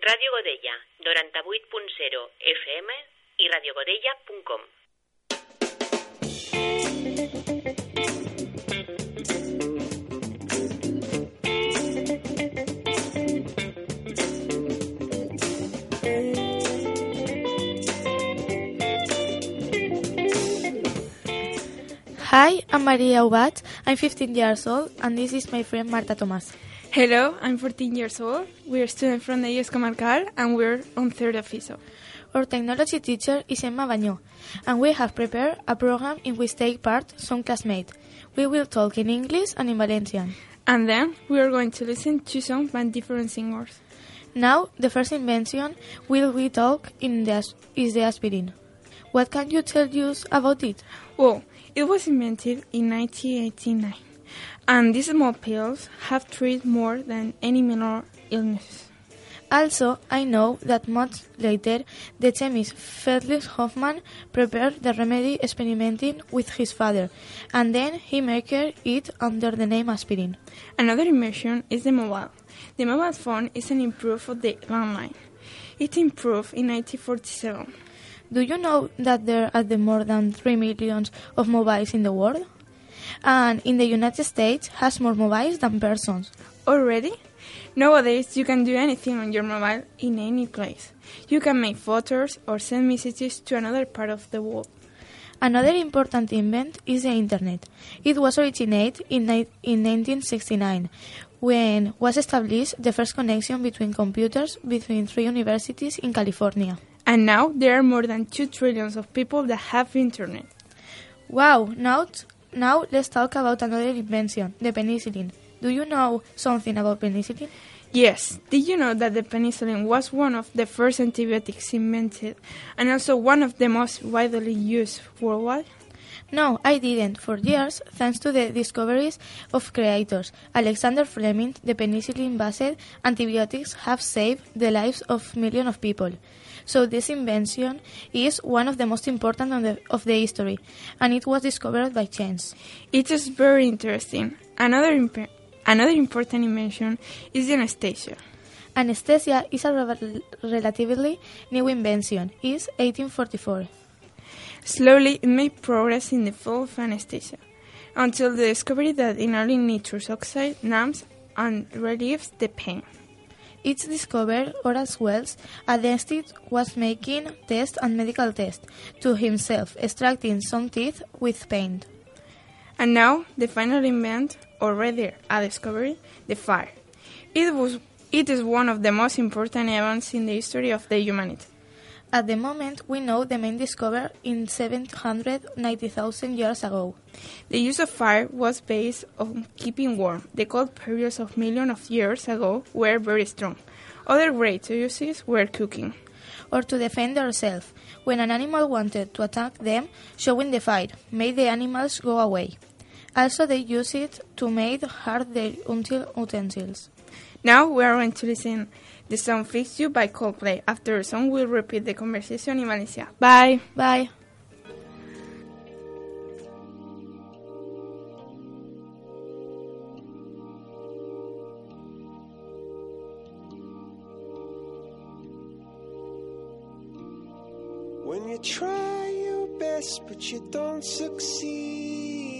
Ràdio Godella, 98.0 FM i radiogodella.com. Hi, I'm Maria Ubat. I'm 15 years old, and this is my friend Marta Tomás. Hello, I'm 14 years old. We're students from the IES Comarcal, and we're on third officer. Our technology teacher is Emma Bañó, and we have prepared a program in which take part some classmates. We will talk in English and in Valencian. And then we are going to listen to songs by different singers. Now, the first invention will we talk in the, is the aspirin. What can you tell us about it? Well, it was invented in 1989, and these small pills have treated more than any minor illness. Also, I know that much later, the chemist Felix Hoffmann prepared the remedy experimenting with his father, and then he marketed it under the name aspirin. Another invention is the mobile. The mobile phone is an improvement of the landline. It improved in 1947. Do you know that there are the more than 3 millions of mobiles in the world? And in the United States has more mobiles than persons. Oh, Already? Nowadays, you can do anything on your mobile in any place. You can make photos or send messages to another part of the world. Another important invent is the Internet. It was originated in, in 1969 when was established the first connection between computers between three universities in California. And now there are more than 2 trillions of people that have internet. Wow, now, now let's talk about another invention, the penicillin. Do you know something about penicillin? Yes, did you know that the penicillin was one of the first antibiotics invented and also one of the most widely used worldwide? No, I didn't. For years, thanks to the discoveries of creators, Alexander Fleming, the penicillin-based antibiotics have saved the lives of millions of people. So this invention is one of the most important of the, of the history, and it was discovered by chance. It is very interesting. Another, imp- another important invention is the anesthesia. Anesthesia is a rel- relatively new invention. It's 1844. Slowly, it made progress in the field of anesthesia, until the discovery that inhaling nitrous oxide numbs and relieves the pain. It's discovered Horace Wells, a dentist, was making tests and medical tests to himself, extracting some teeth with paint. And now, the final invent, or rather a discovery, the fire. It, was, it is one of the most important events in the history of the humanity. At the moment, we know the main discovered in 790,000 years ago. The use of fire was based on keeping warm. The cold periods of millions of years ago were very strong. Other great uses were cooking. Or to defend ourselves. When an animal wanted to attack them, showing the fire made the animals go away. Also, they used it to make hard their until utensils. Now we are going to listen the song Fix You by Coldplay. After the song, we'll repeat the conversation in Valencia. Bye! Bye. When you try your best but you don't succeed.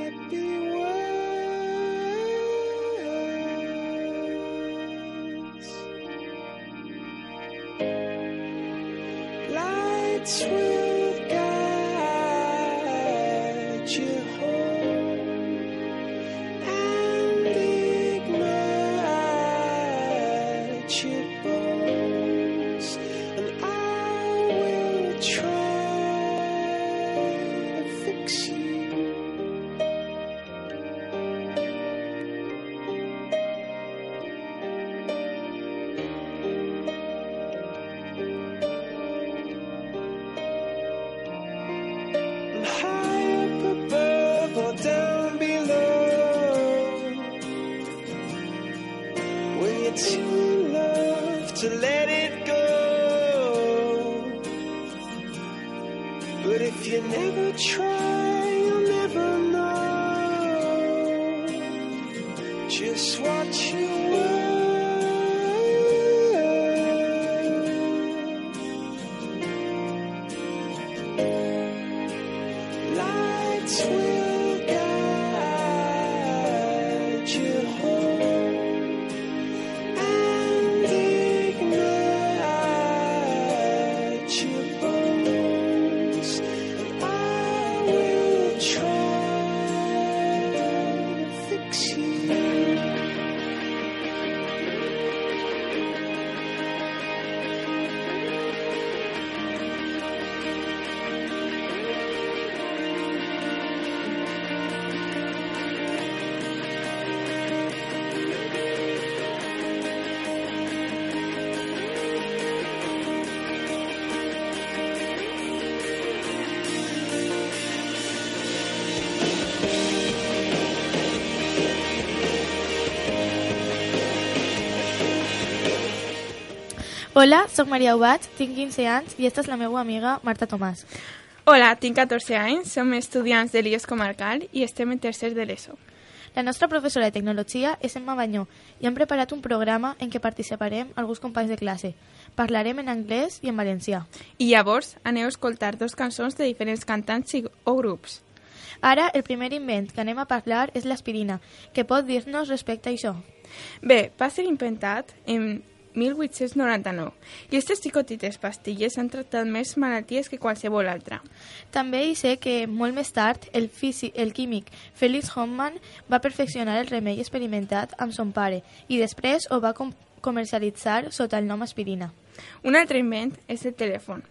Hola, sóc Maria Ubach, tinc 15 anys i esta és la meva amiga Marta Tomàs. Hola, tinc 14 anys, som estudiants de l'IES Comarcal i estem en tercer de l'ESO. La nostra professora de tecnologia és Emma Banyó i hem preparat un programa en què participarem alguns companys de classe. Parlarem en anglès i en valencià. I llavors aneu a escoltar dos cançons de diferents cantants i- o grups. Ara, el primer invent que anem a parlar és l'aspirina. Què pot dir-nos respecte a això? Bé, va ser inventat en 1899 i aquestes xicotites pastilles han tractat més malalties que qualsevol altra. També hi sé que molt més tard el, físic, el químic Felix Hoffmann va perfeccionar el remei experimentat amb son pare i després ho va com comercialitzar sota el nom aspirina. Un altre invent és el telèfon.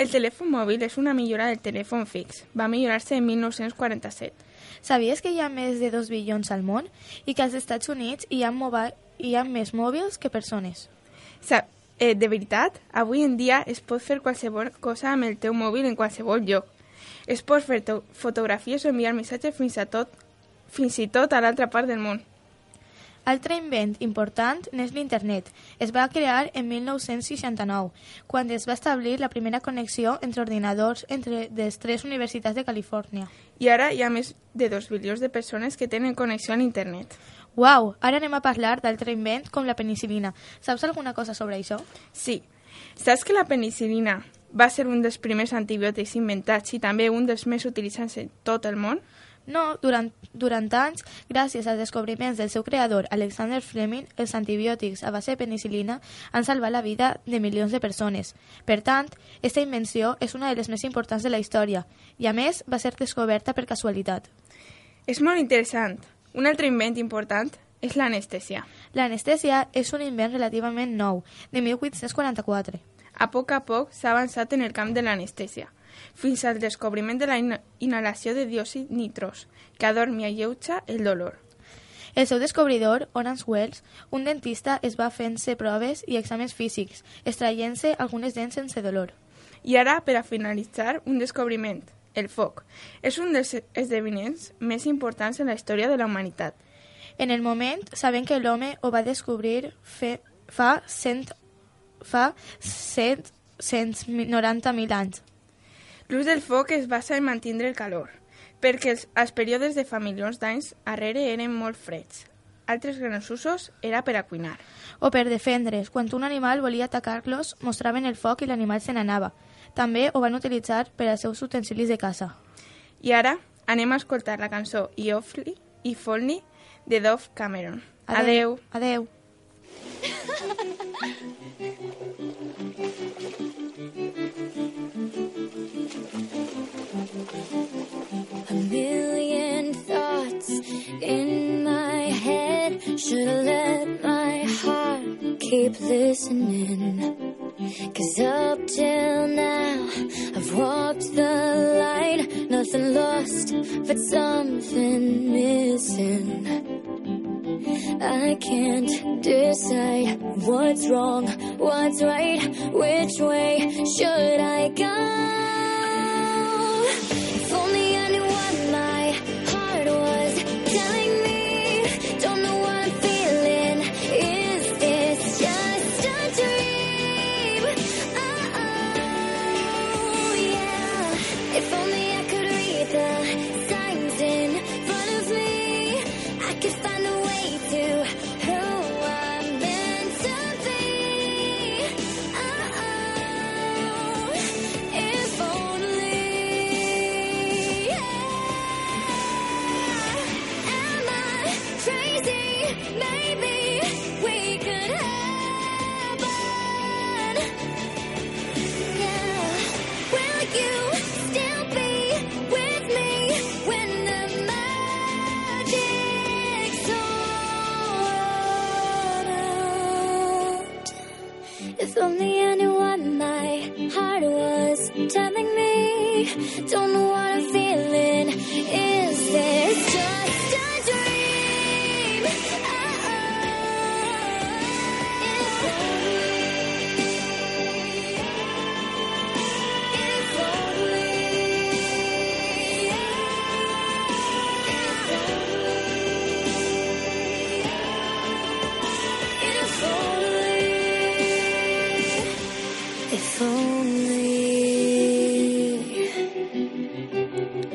El telèfon mòbil és una millora del telèfon fix. Va millorar-se en 1947. Sabies que hi ha més de 2 bilions al món i que als Estats Units hi ha, mobi- hi ha més mòbils que persones? Sa eh, de veritat, avui en dia es pot fer qualsevol cosa amb el teu mòbil en qualsevol lloc. Es pot fer to- fotografies o enviar missatges fins, a tot, fins i tot a l'altra part del món. Altre invent important n'és l'internet. Es va crear en 1969, quan es va establir la primera connexió entre ordinadors entre les tres universitats de Califòrnia. I ara hi ha més de 2 bilions de persones que tenen connexió a l'internet. Uau! Ara anem a parlar d'altre invent com la penicilina. Saps alguna cosa sobre això? Sí, saps que la penicilina va ser un dels primers antibiòtics inventats i també un dels més utilitzats en tot el món? No, durant, durant anys, gràcies als descobriments del seu creador, Alexander Fleming, els antibiòtics a base de penicilina han salvat la vida de milions de persones. Per tant, aquesta invenció és una de les més importants de la història i, a més, va ser descoberta per casualitat. És molt interessant. Un altre invent important és l'anestèsia. L'anestèsia és un invent relativament nou, de 1844. A poc a poc s'ha avançat en el camp de l'anestèsia, fins al descobriment de la inhalació de diòxid nitros, que adorm i alleuja el dolor. El seu descobridor, Horace Wells, un dentista, es va fent-se proves i exàmens físics, extraient-se algunes dents sense dolor. I ara, per a finalitzar, un descobriment, el foc. És un dels esdeveniments més importants en la història de la humanitat. En el moment, sabem que l'home ho va descobrir fe, fa, cent, fa 190.000 anys. L'ús del foc es basa en mantindre el calor, perquè els, els períodes de fa milions d'anys arrere eren molt freds. Altres grans usos era per a cuinar. O per defendre's, quan un animal volia atacar-los, mostraven el foc i l'animal se n'anava. També ho van utilitzar per als seus utensilis de caça. I ara anem a escoltar la cançó Iofli i Folni de Dove Cameron. Adeu. Adeu. A million thoughts in my head. Should've let my heart keep listening. But something missing. I can't decide what's wrong, what's right, which way should I go? If only I knew what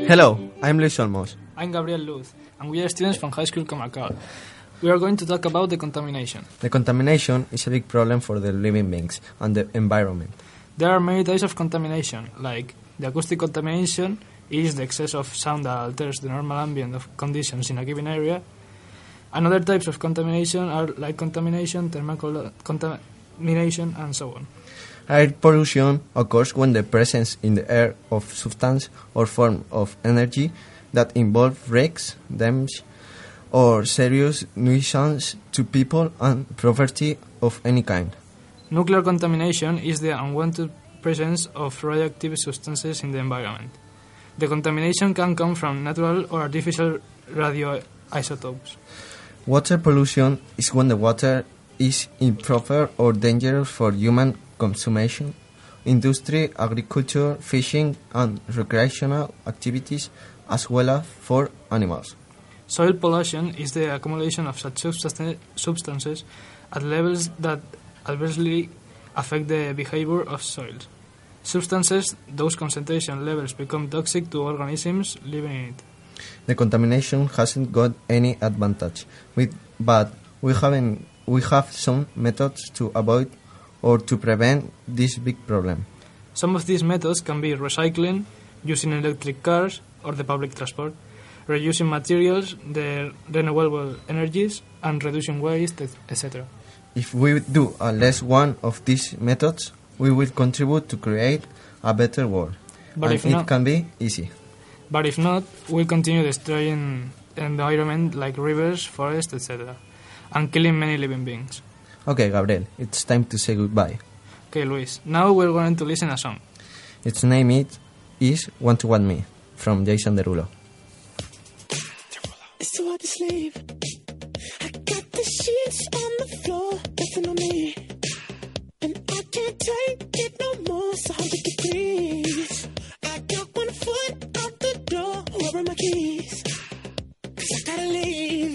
Hello, I'm Luis Olmos. I'm Gabriel Luz, and we are students from High School Comarcal. We are going to talk about the contamination. The contamination is a big problem for the living beings and the environment. There are many types of contamination, like the acoustic contamination is the excess of sound that alters the normal ambient of conditions in a given area. And other types of contamination are light contamination, thermal contamination, and so on. Air pollution occurs when the presence in the air of substance or form of energy that involve wrecks, damage, or serious nuisance to people and property of any kind. Nuclear contamination is the unwanted presence of radioactive substances in the environment. The contamination can come from natural or artificial radioisotopes. Water pollution is when the water is improper or dangerous for human consumption, industry, agriculture, fishing, and recreational activities, as well as for animals. Soil pollution is the accumulation of such substances at levels that adversely affect the behavior of soils. Substances, those concentration levels become toxic to organisms living in it. The contamination hasn't got any advantage, but we haven't we have some methods to avoid or to prevent this big problem. Some of these methods can be recycling, using electric cars or the public transport, reusing materials, the renewable energies, and reducing waste, etc. If we do a less one of these methods, we will contribute to create a better world. But and if it not- can be easy. But if not, we'll continue destroying the environment like rivers, forests, etc., and killing many living beings. Okay, Gabriel, it's time to say goodbye. Okay, Luis. Now we're going to listen a song. Its name is, is Want to Want Me from Jason Derulo. It's too hard to sleep. I got the sheets on the floor, nothing on me. And I can't take it no more. It's a hundred degrees. I got one foot out the door. Where are my keys? Cause I gotta leave,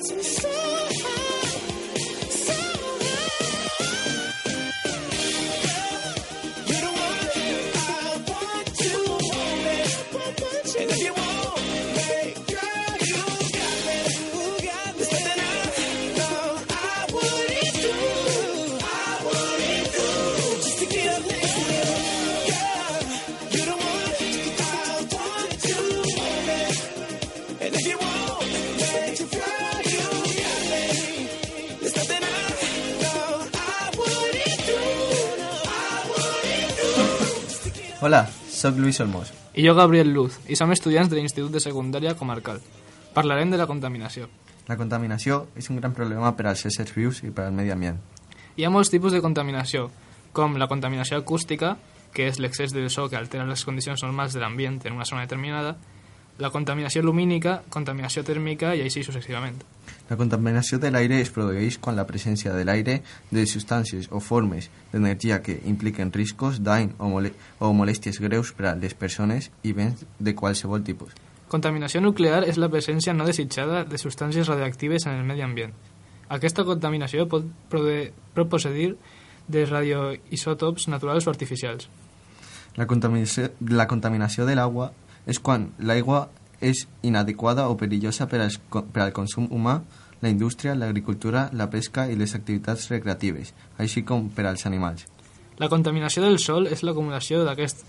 It's insane. Sóc Luis Olmos. I jo, Gabriel Luz, i som estudiants de l'Institut de Secundària Comarcal. Parlarem de la contaminació. La contaminació és un gran problema per als éssers vius i per al medi ambient. Hi ha molts tipus de contaminació, com la contaminació acústica, que és l'excés de so que altera les condicions normals de l'ambient en una zona determinada, la contaminació lumínica, contaminació tèrmica i així successivament. La contaminació de l'aire es produeix quan la presència de l'aire de substàncies o formes d'energia que impliquen riscos, dany o, mole o molèsties greus per a les persones i béns de qualsevol tipus. Contaminació nuclear és la presència no desitjada de substàncies radioactives en el medi ambient. Aquesta contaminació pot procedir de radioisòtops naturals o artificials. La contaminació, la contaminació de l'aigua és quan l'aigua és inadequada o perillosa per, als, co- per al consum humà, la indústria, l'agricultura, la pesca i les activitats recreatives, així com per als animals. La contaminació del sol és l'acumulació d'aquest-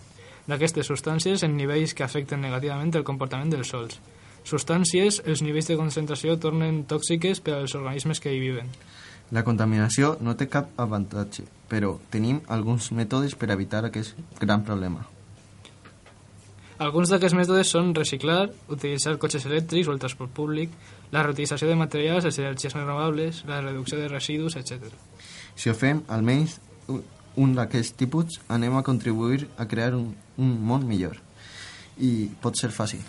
d'aquestes substàncies en nivells que afecten negativament el comportament dels sols. Substàncies, els nivells de concentració tornen tòxiques per als organismes que hi viven. La contaminació no té cap avantatge, però tenim alguns mètodes per evitar aquest gran problema. Alguns d'aquests mètodes són reciclar, utilitzar cotxes elèctrics o el transport públic, la reutilització de materials, les energies renovables, la reducció de residus, etc. Si ho fem, almenys un d'aquests tipus, anem a contribuir a crear un, un món millor. I pot ser fàcil.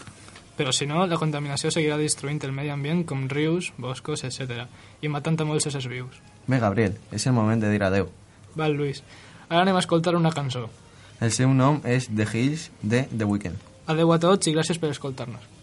Però si no, la contaminació seguirà destruint el medi ambient com rius, boscos, etc. i matant a molts éssers vius. Bé, Gabriel, és el moment de dir adeu. Val, Lluís. Ara anem a escoltar una cançó. El seu nom és The Hills de The Weeknd. Adeu a tots i gràcies per escoltar-nos.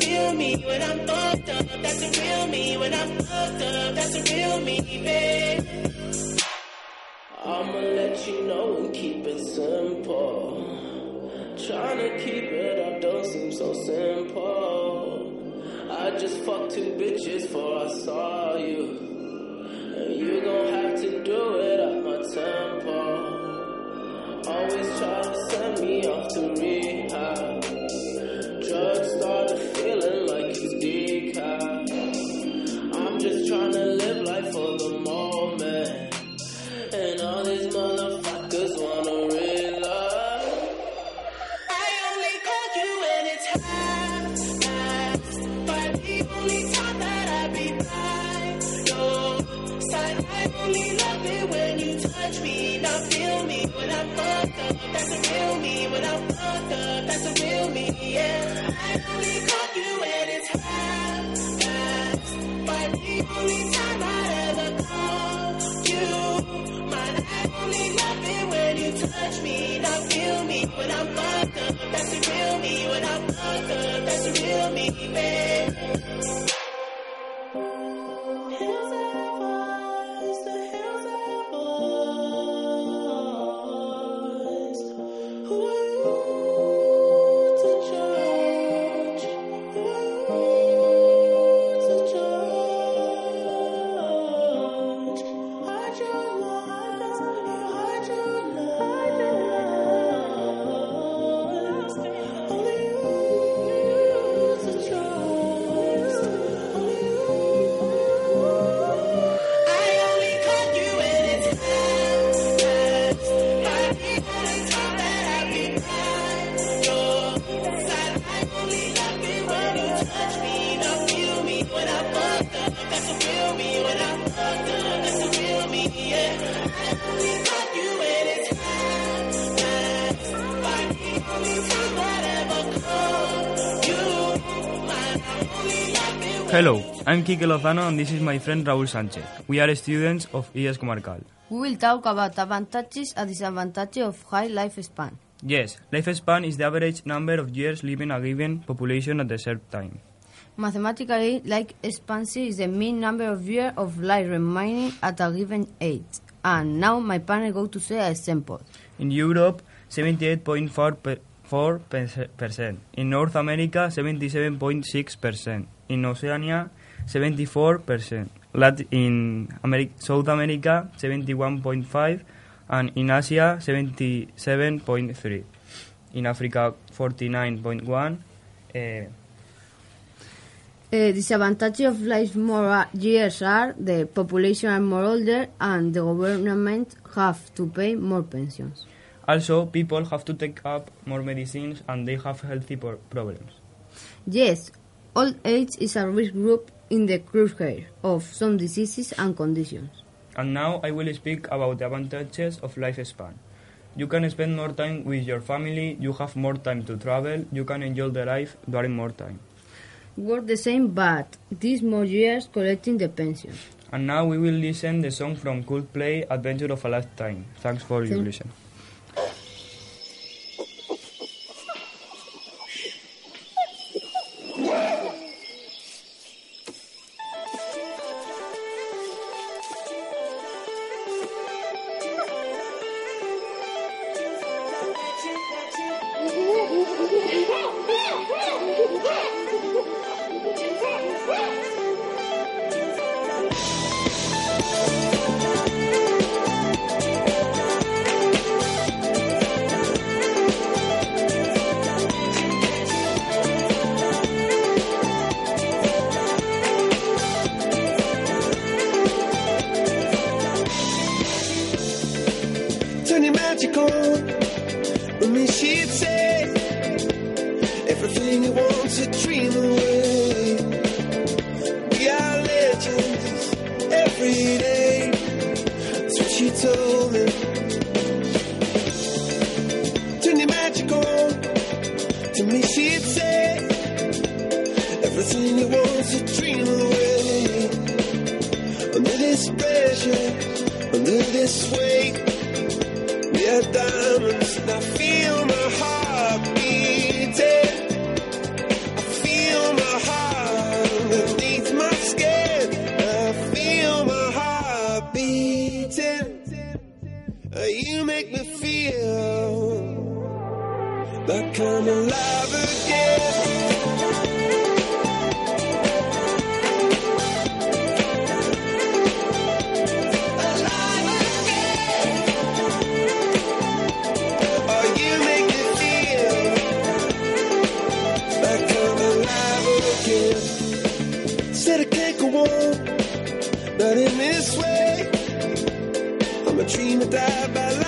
Feel me when I'm fucked up. That's a real me when I'm fucked up. That's a real me, babe. I'ma let you know and keep it simple. Trying to keep it up don't seem so simple. I just fucked two bitches before I saw you. And you gon' have to do it at my tempo. Always try to send me off to rehab. I'm Kike Lozano and this is my friend Raúl Sánchez. We are students of IES Comarcal. We will talk about advantages and disadvantages of high lifespan. Yes, lifespan is the average number of years living a given population at the same time. Mathematically, life expectancy is the mean number of years of life remaining at a given age. And now my panel go to say a example. In Europe, 78.4%. In North America, 77.6%. In Oceania, 74%. Lat- in South America, 71.5%. And in Asia, 77.3%. In Africa, 49.1%. Uh, Uh, disadvantages of life more years are the population are more older and the government have to pay more pensions. Also, people have to take up more medicines and they have healthy problems. Yes, old age is a risk group in the crosshair of some diseases and conditions. And now I will speak about the advantages of lifespan. You can spend more time with your family, you have more time to travel, you can enjoy the life during more time. Work the same, but these more years collecting the pension. And now we will listen the song from Coldplay, Adventure of a Lifetime. Thanks for your Thank- listen. Turn every day. That's what she told me. Turn your magic on. To me, she'd say everything you want a dream away. Under this pressure, under this weight. We are diamonds, and I feel my heart I'm alive again. Said I can't go on, in this way. I'm a dreamer, die by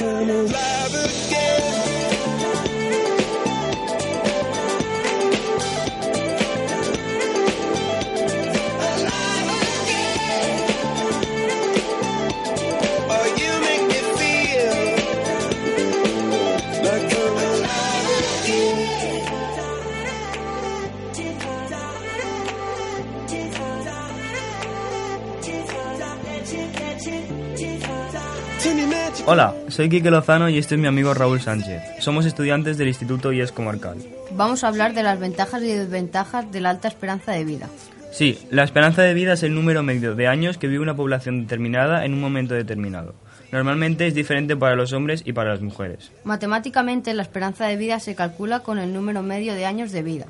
like I'm soy Quique Lozano y este es mi amigo Raúl Sánchez. Somos estudiantes del Instituto IES Comarcal. Vamos a hablar de las ventajas y desventajas de la alta esperanza de vida. Sí, la esperanza de vida es el número medio de años que vive una población determinada en un momento determinado. Normalmente es diferente para los hombres y para las mujeres. Matemáticamente la esperanza de vida se calcula con el número medio de años de vida.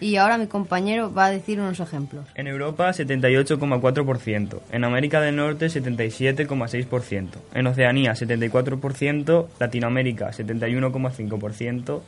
Y ahora mi compañero va a decir unos ejemplos. En Europa 78,4%, en América del Norte 77,6%, en Oceanía 74%, Latinoamérica 71,5%,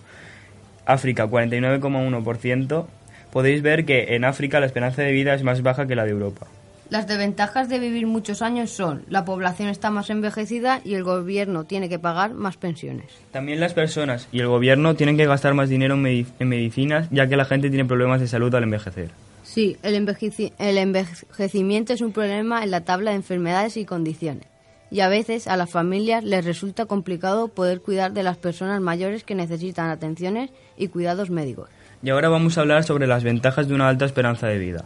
África 49,1%. Podéis ver que en África la esperanza de vida es más baja que la de Europa. Las desventajas de vivir muchos años son la población está más envejecida y el gobierno tiene que pagar más pensiones. También las personas y el gobierno tienen que gastar más dinero en, medi- en medicinas ya que la gente tiene problemas de salud al envejecer. Sí, el, envejeci- el envejecimiento es un problema en la tabla de enfermedades y condiciones. Y a veces a las familias les resulta complicado poder cuidar de las personas mayores que necesitan atenciones y cuidados médicos. Y ahora vamos a hablar sobre las ventajas de una alta esperanza de vida.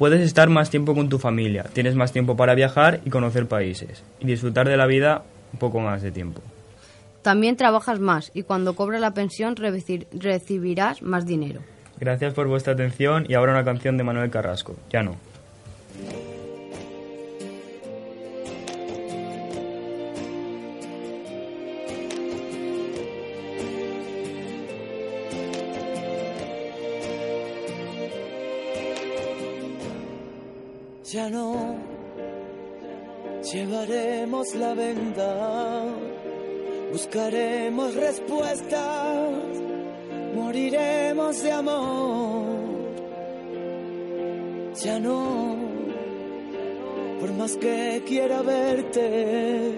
Puedes estar más tiempo con tu familia, tienes más tiempo para viajar y conocer países, y disfrutar de la vida un poco más de tiempo. También trabajas más y cuando cobras la pensión reci- recibirás más dinero. Gracias por vuestra atención y ahora una canción de Manuel Carrasco. Ya no. Buscaremos respuestas, moriremos de amor. Ya no, por más que quiera verte,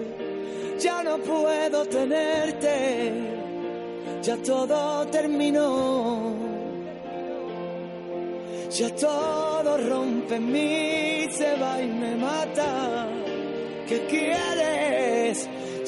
ya no puedo tenerte, ya todo terminó. Ya todo rompe en mí, se va y me mata. ¿Qué quieres?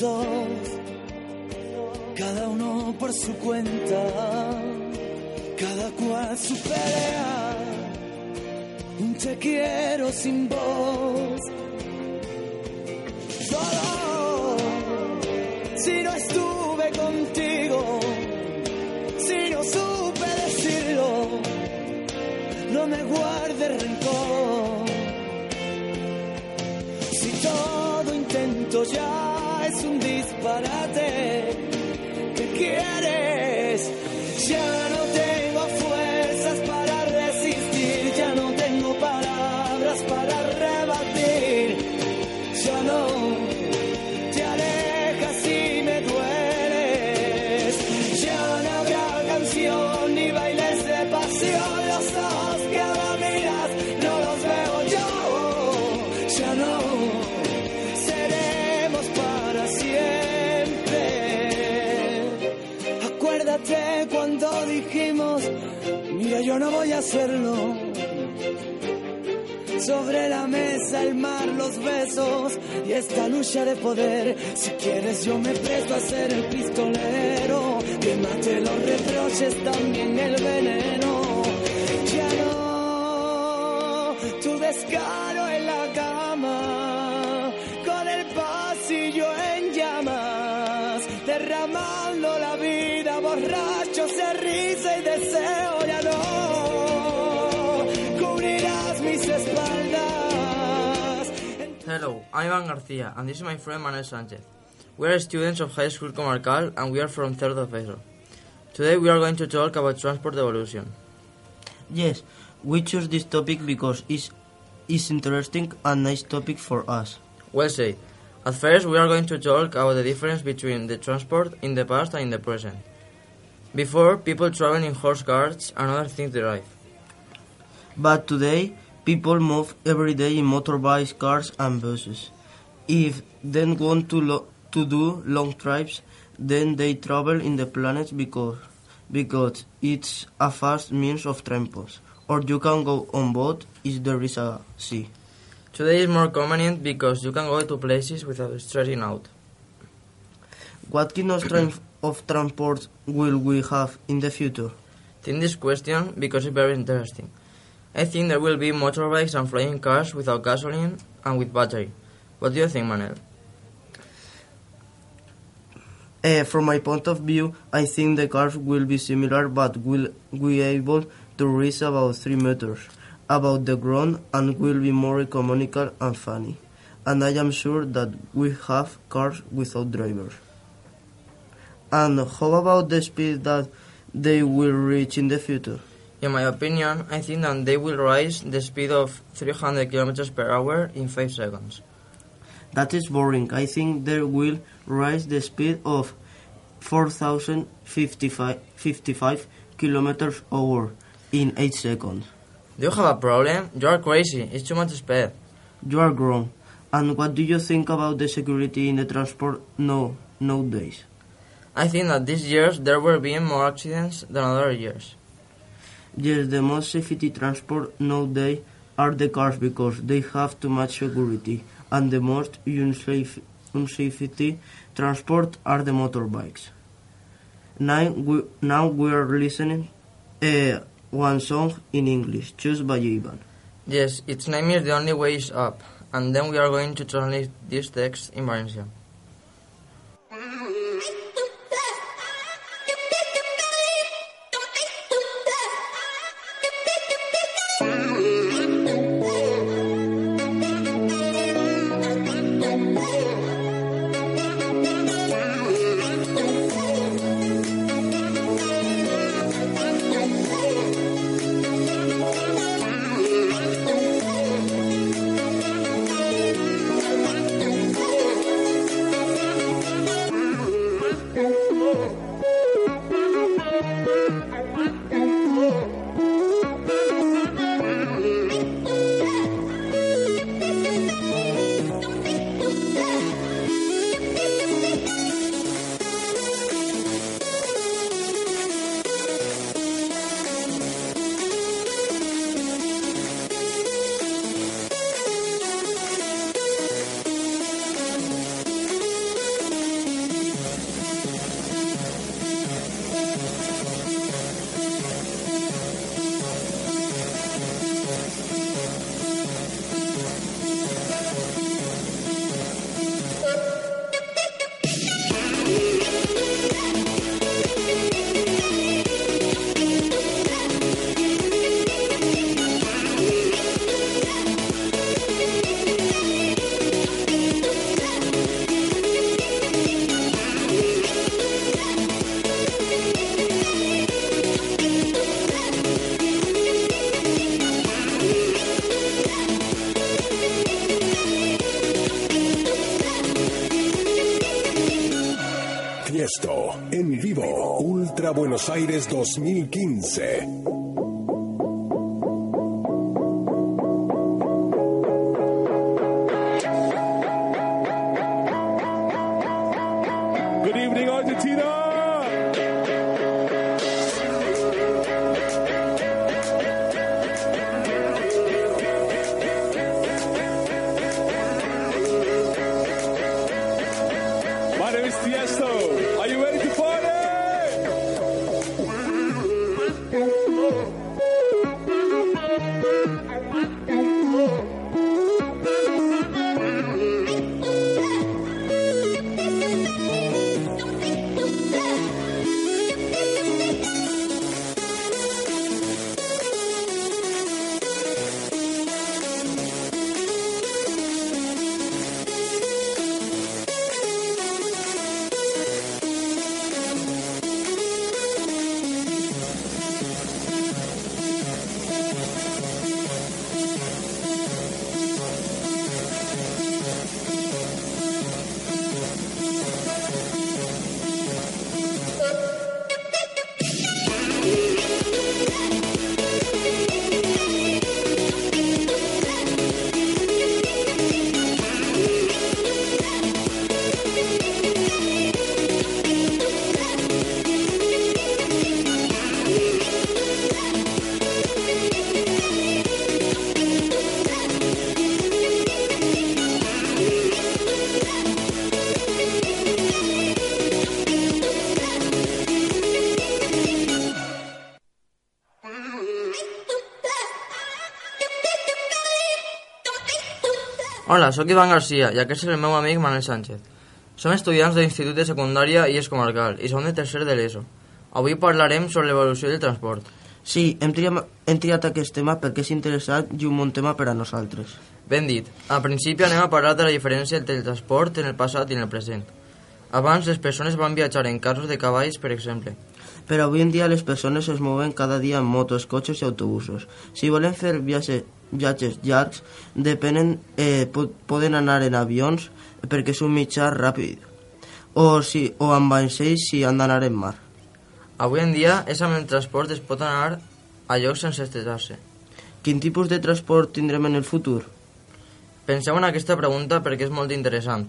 Los cada uno por su cuenta, cada cual su pelea. Un te quiero sin voz. Solo si no estuve contigo, si no supe decirlo, no me guarde rencor. Si todo intento ya un disparate, ¿qué quieres? Ya esta lucha de poder. Si quieres yo me presto a ser el pistolero. Quémate los reproches, también el veneno. Ya no, tu descaro I'm Ivan Garcia, and this is my friend Manuel Sanchez. We are students of High School Comarcal, and we are from third of ESO. Today we are going to talk about transport evolution. Yes, we choose this topic because it's, it's interesting and nice topic for us. Well said. At first, we are going to talk about the difference between the transport in the past and in the present. Before, people traveled in horse carts and other things drive. But today, people move every day in motorbikes, cars, and buses. If they want to lo- to do long trips, then they travel in the planets because because it's a fast means of transport. Or you can go on boat if there is a sea. Today is more convenient because you can go to places without stressing out. What kind of, tran- of transport will we have in the future? Think this question because it's very interesting. I think there will be motorbikes and flying cars without gasoline and with battery. What do you think, Manel? Uh, from my point of view, I think the cars will be similar, but will be able to reach about 3 meters above the ground and will be more economical and funny. And I am sure that we have cars without drivers. And how about the speed that they will reach in the future? In my opinion, I think that they will rise the speed of 300 kilometers per hour in 5 seconds. That is boring. I think they will rise the speed of 4,055 55 kilometers hour in 8 seconds. Do you have a problem? You are crazy. It's too much speed. You are grown. And what do you think about the security in the transport no, nowadays? I think that these years there will be more accidents than other years. Yes, the most safety transport nowadays are the cars because they have too much security, and the most unsafe, unsafety transport are the motorbikes. Now we, now we are listening uh, one song in English, choose by Ivan. Yes, its name is The Only Way is Up, and then we are going to translate this text in Valencian. Buenos Aires 2015. Hola, sóc Ivan Garcia i aquest és el meu amic Manel Sánchez. Som estudiants de l'Institut de Secundària i és comarcal i som de tercer de l'ESO. Avui parlarem sobre l'evolució del transport. Sí, hem triat, hem triat aquest tema perquè és interessant i un bon tema per a nosaltres. Ben dit. Al principi anem a parlar de la diferència entre el transport en el passat i en el present. Abans les persones van viatjar en carros de cavalls, per exemple. Però avui en dia les persones es mouen cada dia en motos, cotxes i autobusos. Si volen fer viatge, viatges llargs, depenen, eh, po poden anar en avions perquè és un mitjà ràpid, o, si, o amb vaixells si han d'anar en mar. Avui en dia és amb el transport es pot anar a llocs sense estressar-se. Quin tipus de transport tindrem en el futur? Penseu en aquesta pregunta perquè és molt interessant.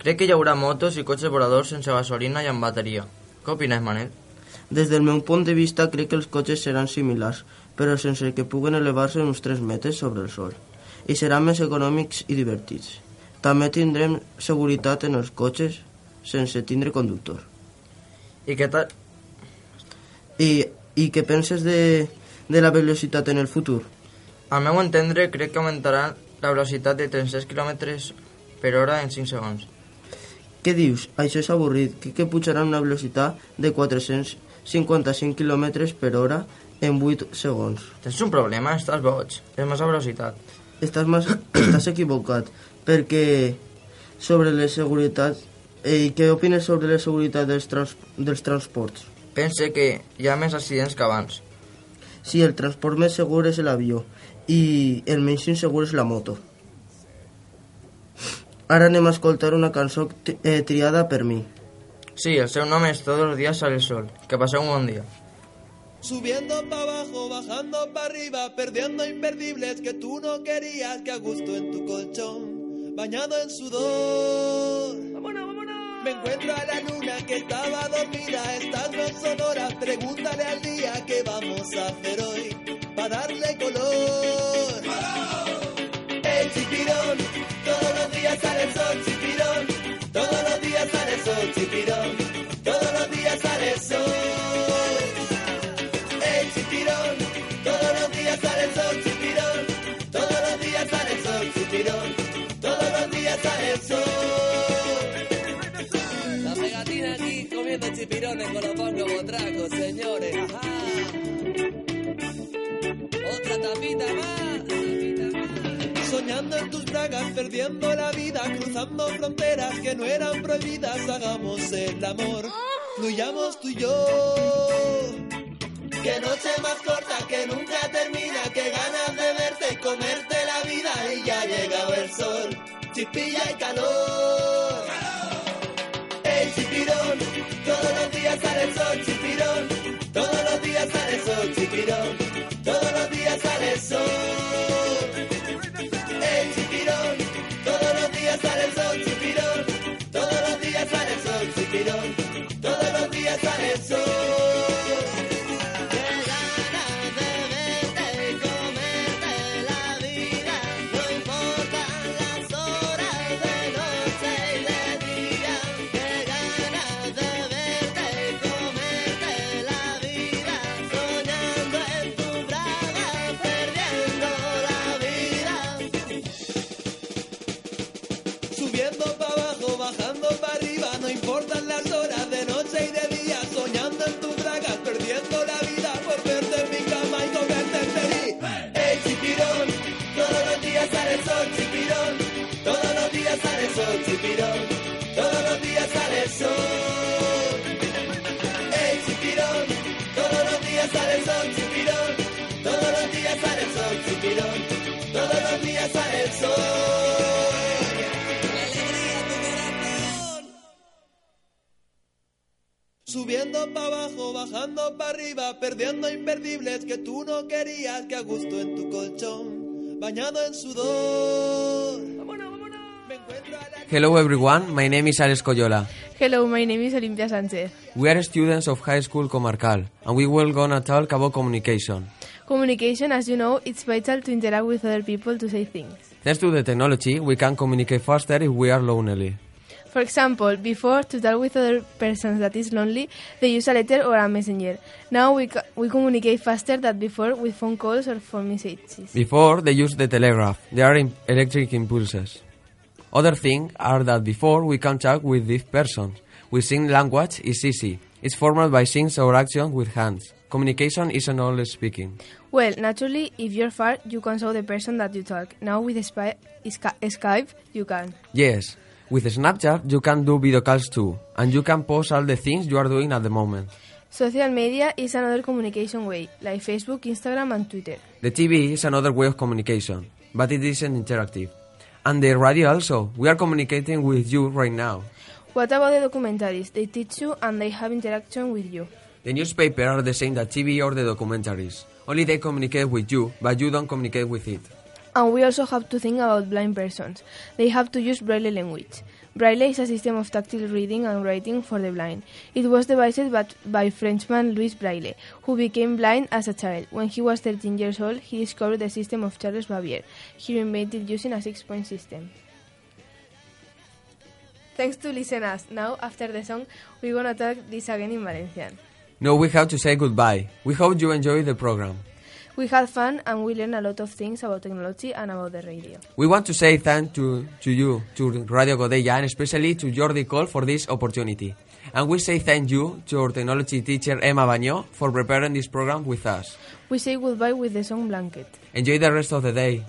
Crec que hi haurà motos i cotxes voladors sense gasolina i amb bateria. Què opines, Manel? Des del meu punt de vista crec que els cotxes seran similars, però sense que puguen elevar-se uns 3 metres sobre el sol, i seran més econòmics i divertits. També tindrem seguretat en els cotxes sense tindre conductor. I què tal? I, i què penses de, de la velocitat en el futur? Al meu entendre, crec que augmentarà la velocitat de 300 km per hora en 5 segons. Què dius? Això és avorrit. Crec que pujarà una velocitat de 455 km per hora en 8 segons. Tens un problema? Estàs boig. És massa velocitat. Estàs, mas, estàs equivocat, perquè sobre la seguretat... Eh, què opines sobre la seguretat dels, trans, dels transports? Pense que hi ha més accidents que abans. Sí, el transport més segur és l'avió i el menys insegur és la moto. Ara anem a escoltar una cançó eh, triada per mi. Sí, el seu nom és Todos los días sale el sol. Que passeu un bon dia. Subiendo para abajo, bajando para arriba, perdiendo imperdibles que tú no querías, que a gusto en tu colchón, bañado en sudor. ¡Vámonos, vámonos! Me encuentro a la luna que estaba dormida, estás no sonora, pregúntale al día qué vamos a hacer hoy, para darle color. Perdiendo la vida, cruzando fronteras que no eran prohibidas, hagamos el amor, fluyamos tú y yo. Que noche más corta, que nunca termina, que ganas de verte y comerte la vida y ya ha llegado el sol, chispilla y calor. El chipirón, todos los días sale el sol, chipirón, todos los días sale el sol, chipirón, todos los días sale el sol. Sale el sol. Subiendo para abajo, bajando para arriba, perdiendo imperdibles que tú no querías, que a gusto en tu colchón, bañado en sudor. A la Hello everyone, my name is Alex Coyola. Hello, my name is Olympia Sánchez. We are students of High School Comarcal, and we will gonna talk about communication. Communication, as you know, it's vital to interact with other people to say things. Thanks to the technology, we can communicate faster if we are lonely. For example, before to talk with other persons that is lonely, they use a letter or a messenger. Now we, co- we communicate faster than before with phone calls or phone messages. Before, they used the telegraph. They are electric impulses. Other things are that before we contact with these persons, we sing language is easy. It's formed by things or action with hands. Communication isn't always speaking. Well, naturally, if you're far, you can show the person that you talk. Now with Skype, you can. Yes, with Snapchat you can do video calls too, and you can post all the things you are doing at the moment. Social media is another communication way, like Facebook, Instagram, and Twitter. The TV is another way of communication, but it isn't interactive. And the radio also. We are communicating with you right now. What about the documentaries? They teach you and they have interaction with you. The newspaper are the same that TV or the documentaries. Only they communicate with you, but you don't communicate with it. And we also have to think about blind persons. They have to use Braille language. Braille is a system of tactile reading and writing for the blind. It was devised by, by Frenchman Louis Braille, who became blind as a child. When he was 13 years old, he discovered the system of Charles Bavier. He remade it using a six-point system. Thanks to listen us. Now, after the song, we're gonna talk this again in Valencian. No, we have to say goodbye. We hope you enjoy the program. We had fun and we learned a lot of things about technology and about the radio. We want to say thank to, to you, to Radio Godella, and especially to Jordi Cole for this opportunity. And we say thank you to our technology teacher Emma Baño for preparing this program with us. We say goodbye with the song Blanket. Enjoy the rest of the day.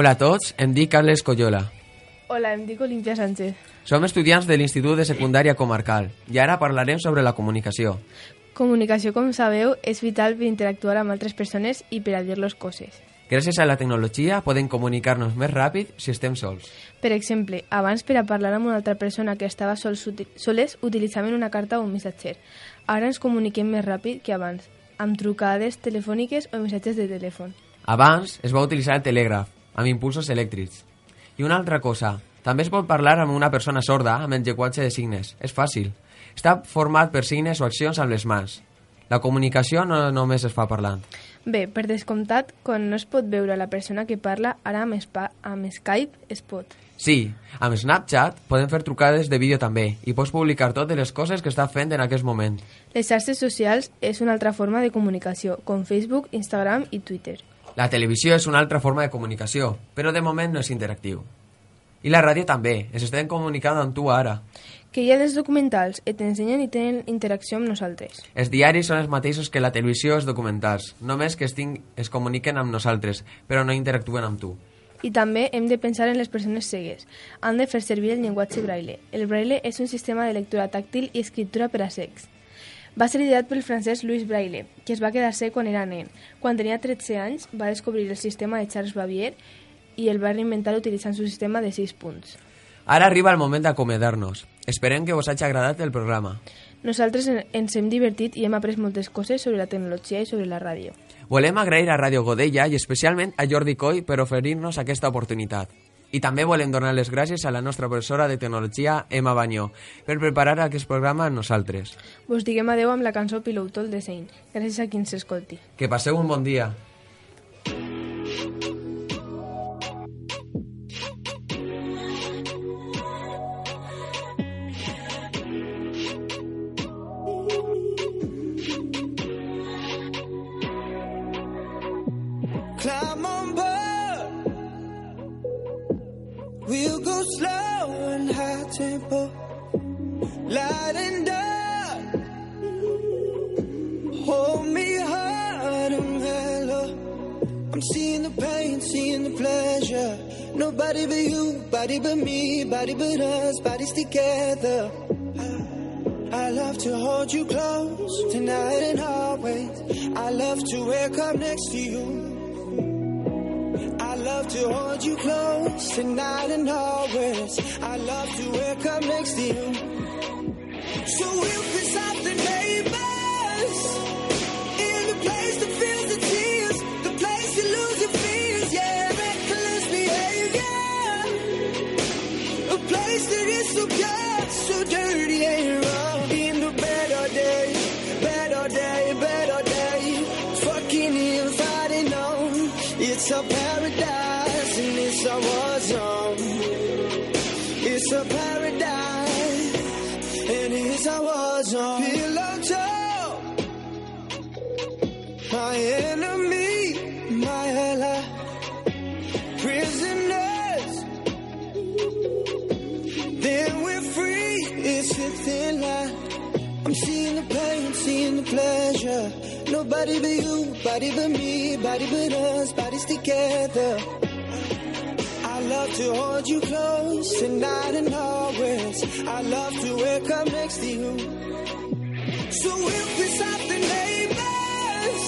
Hola a tots, em dic Carles Coyola. Hola, em dic Olimpia Sánchez. Som estudiants de l'Institut de Secundària Comarcal i ara parlarem sobre la comunicació. Comunicació, com sabeu, és vital per interactuar amb altres persones i per a dir-los coses. Gràcies a la tecnologia podem comunicar-nos més ràpid si estem sols. Per exemple, abans per a parlar amb una altra persona que estava sols, soles utilitzaven una carta o un missatger. Ara ens comuniquem més ràpid que abans, amb trucades telefòniques o missatges de telèfon. Abans es va utilitzar el telègraf, amb impulsos elèctrics. I una altra cosa, també es pot parlar amb una persona sorda amb el llenguatge de signes. És fàcil. Està format per signes o accions amb les mans. La comunicació no només es fa parlant. Bé, per descomptat, quan no es pot veure la persona que parla, ara amb, spa, amb Skype es pot. Sí, amb Snapchat podem fer trucades de vídeo també i pots publicar totes les coses que està fent en aquest moment. Les xarxes socials és una altra forma de comunicació, com Facebook, Instagram i Twitter. La televisió és una altra forma de comunicació, però de moment no és interactiu. I la ràdio també, es estem comunicant amb tu ara. Que hi ha dels documentals et ensenyen i tenen interacció amb nosaltres. Els diaris són els mateixos que la televisió i els documentals, només que es, ting es comuniquen amb nosaltres, però no interactuen amb tu. I també hem de pensar en les persones cegues. Han de fer servir el llenguatge braille. El braille és un sistema de lectura tàctil i escriptura per a cecs. Va ser ideat pel francès Louis Braille, que es va quedar cec quan era nen. Quan tenia 13 anys, va descobrir el sistema de Charles Bavier i el va reinventar utilitzant su sistema de 6 punts. Ara arriba el moment d'acomiadar-nos. Esperem que vos hagi agradat el programa. Nosaltres en- ens hem divertit i hem après moltes coses sobre la tecnologia i sobre la ràdio. Volem agrair a Ràdio Godella i especialment a Jordi Coy per oferir-nos aquesta oportunitat. I també volem donar les gràcies a la nostra professora de tecnologia, Emma Banyó, per preparar aquest programa amb nosaltres. Vos diguem adeu amb la cançó Piloutol de Sein. Gràcies a qui ens escolti. Que passeu un bon dia. Climb on We'll go slow and high tempo. Light and dark. Hold me hard and mellow. I'm seeing the pain, seeing the pleasure. Nobody but you, body but me, body but us, bodies together. I love to hold you close tonight and always. I love to wake up next to you. To hold you close tonight and always. I love to wake up next to you. So we'll piss Nobody but you, body but me, body but us, bodies together. I love to hold you close tonight and always. I love to wake up next to you. So we'll piss off the neighbors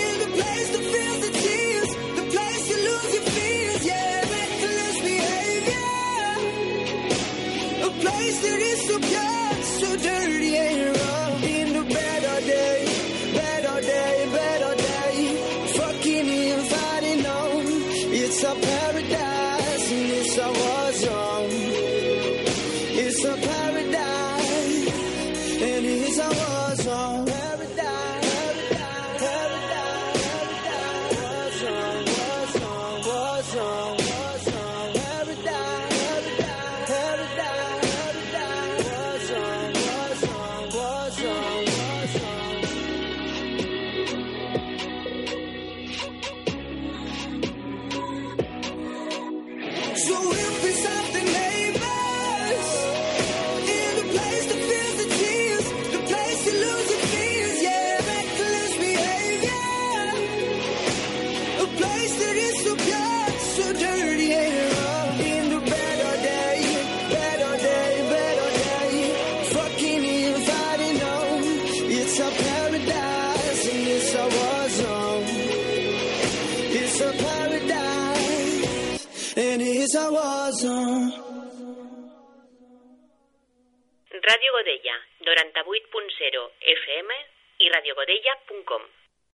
in the place that feels the tears, the place you lose your fears, yeah, reckless behavior, a place that is so pure, FM y radiobodella.com.